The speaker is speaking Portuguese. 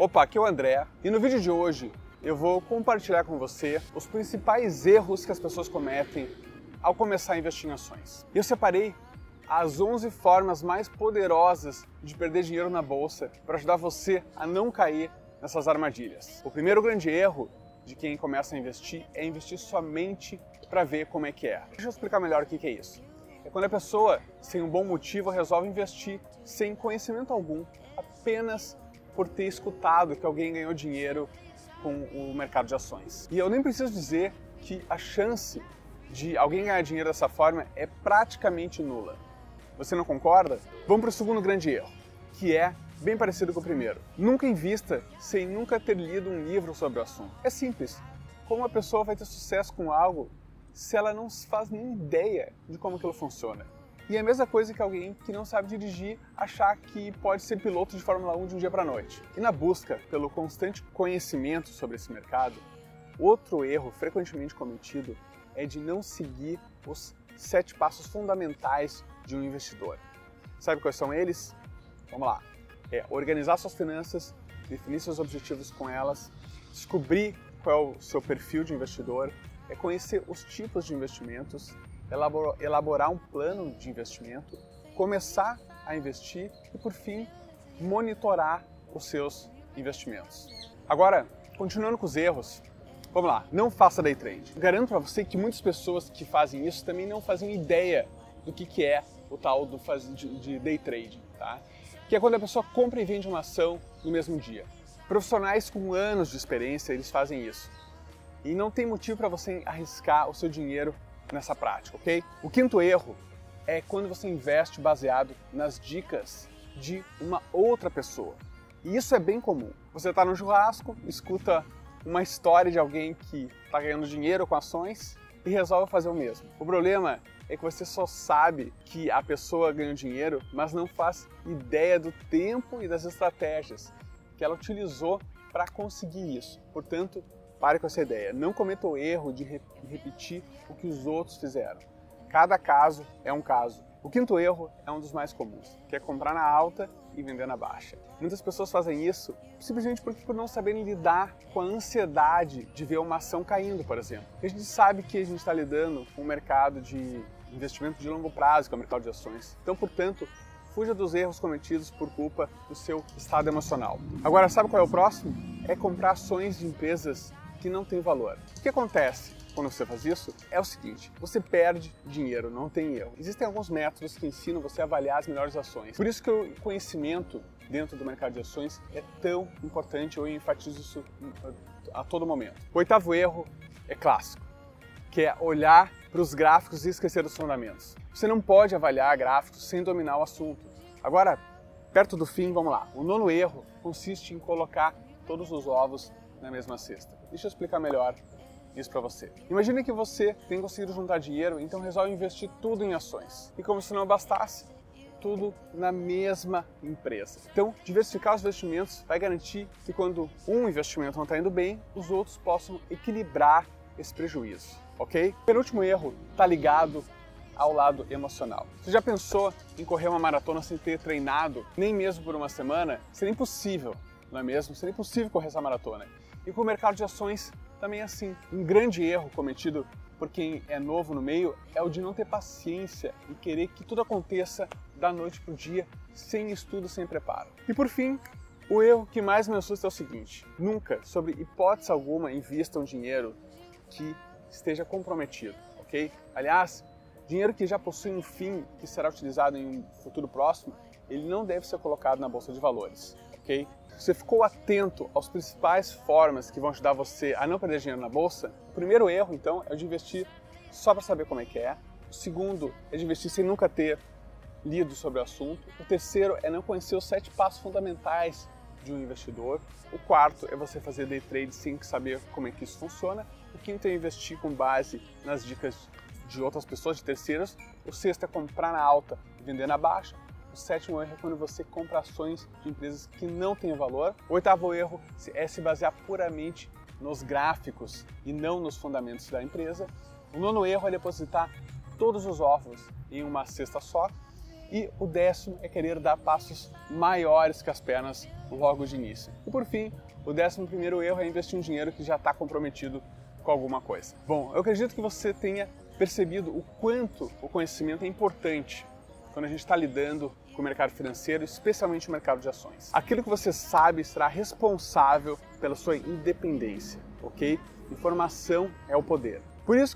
Opa, aqui é o André e no vídeo de hoje eu vou compartilhar com você os principais erros que as pessoas cometem ao começar a investir em ações. Eu separei as 11 formas mais poderosas de perder dinheiro na bolsa para ajudar você a não cair nessas armadilhas. O primeiro grande erro de quem começa a investir é investir somente para ver como é que é. Deixa eu explicar melhor o que é isso. É quando a pessoa, sem um bom motivo, resolve investir sem conhecimento algum, apenas por ter escutado que alguém ganhou dinheiro com o mercado de ações. E eu nem preciso dizer que a chance de alguém ganhar dinheiro dessa forma é praticamente nula. Você não concorda? Vamos para o segundo grande erro, que é bem parecido com o primeiro. Nunca invista sem nunca ter lido um livro sobre o assunto. É simples. Como uma pessoa vai ter sucesso com algo se ela não faz nem ideia de como aquilo funciona? E é a mesma coisa que alguém que não sabe dirigir achar que pode ser piloto de Fórmula 1 de um dia para noite. E na busca pelo constante conhecimento sobre esse mercado, outro erro frequentemente cometido é de não seguir os sete passos fundamentais de um investidor. Sabe quais são eles? Vamos lá. É organizar suas finanças, definir seus objetivos com elas, descobrir qual é o seu perfil de investidor, é conhecer os tipos de investimentos, elaborar um plano de investimento, começar a investir e, por fim, monitorar os seus investimentos. Agora, continuando com os erros, vamos lá, não faça day trade. Garanto para você que muitas pessoas que fazem isso também não fazem ideia do que, que é o tal do de day trade, tá? Que é quando a pessoa compra e vende uma ação no mesmo dia. Profissionais com anos de experiência, eles fazem isso. E não tem motivo para você arriscar o seu dinheiro nessa prática, ok? O quinto erro é quando você investe baseado nas dicas de uma outra pessoa. E isso é bem comum. Você está no churrasco, escuta uma história de alguém que está ganhando dinheiro com ações e resolve fazer o mesmo. O problema é que você só sabe que a pessoa ganhou dinheiro, mas não faz ideia do tempo e das estratégias que ela utilizou para conseguir isso. Portanto, Pare com essa ideia. Não cometa o erro de repetir o que os outros fizeram. Cada caso é um caso. O quinto erro é um dos mais comuns, que é comprar na alta e vender na baixa. Muitas pessoas fazem isso simplesmente porque por não saberem lidar com a ansiedade de ver uma ação caindo, por exemplo. A gente sabe que a gente está lidando com um mercado de investimento de longo prazo, que é o mercado de ações. Então, portanto, fuja dos erros cometidos por culpa do seu estado emocional. Agora, sabe qual é o próximo? É comprar ações de empresas que não tem valor. O que acontece? quando você faz isso é o seguinte: você perde dinheiro, não tem erro. Existem alguns métodos que ensinam você a avaliar as melhores ações. Por isso que o conhecimento dentro do mercado de ações é tão importante, eu enfatizo isso a todo momento. O oitavo erro é clássico, que é olhar para os gráficos e esquecer dos fundamentos. Você não pode avaliar gráficos sem dominar o assunto. Agora, perto do fim, vamos lá. O nono erro consiste em colocar todos os ovos na mesma cesta. Deixa eu explicar melhor isso para você. Imagine que você tem conseguido juntar dinheiro, então resolve investir tudo em ações. E como se não bastasse, tudo na mesma empresa. Então, diversificar os investimentos vai garantir que quando um investimento não está indo bem, os outros possam equilibrar esse prejuízo, ok? O penúltimo erro está ligado ao lado emocional. Você já pensou em correr uma maratona sem ter treinado, nem mesmo por uma semana? Seria impossível, não é mesmo? Seria impossível correr essa maratona. E com o mercado de ações também é assim. Um grande erro cometido por quem é novo no meio é o de não ter paciência e querer que tudo aconteça da noite para o dia, sem estudo, sem preparo. E por fim, o erro que mais me assusta é o seguinte: nunca, sobre hipótese alguma, invista um dinheiro que esteja comprometido, ok? Aliás, dinheiro que já possui um fim que será utilizado em um futuro próximo, ele não deve ser colocado na bolsa de valores, você ficou atento às principais formas que vão ajudar você a não perder dinheiro na bolsa, o primeiro erro, então, é o de investir só para saber como é que é. O segundo é de investir sem nunca ter lido sobre o assunto. O terceiro é não conhecer os sete passos fundamentais de um investidor. O quarto é você fazer day trade sem saber como é que isso funciona. O quinto é investir com base nas dicas de outras pessoas, de terceiras. O sexto é comprar na alta e vender na baixa. O sétimo erro é quando você compra ações de empresas que não têm valor. O oitavo erro é se basear puramente nos gráficos e não nos fundamentos da empresa. O nono erro é depositar todos os ovos em uma cesta só. E o décimo é querer dar passos maiores que as pernas logo de início. E por fim, o décimo primeiro erro é investir um dinheiro que já está comprometido com alguma coisa. Bom, eu acredito que você tenha percebido o quanto o conhecimento é importante quando a gente está lidando com o mercado financeiro, especialmente o mercado de ações. Aquilo que você sabe será responsável pela sua independência, ok? Informação é o poder. Por isso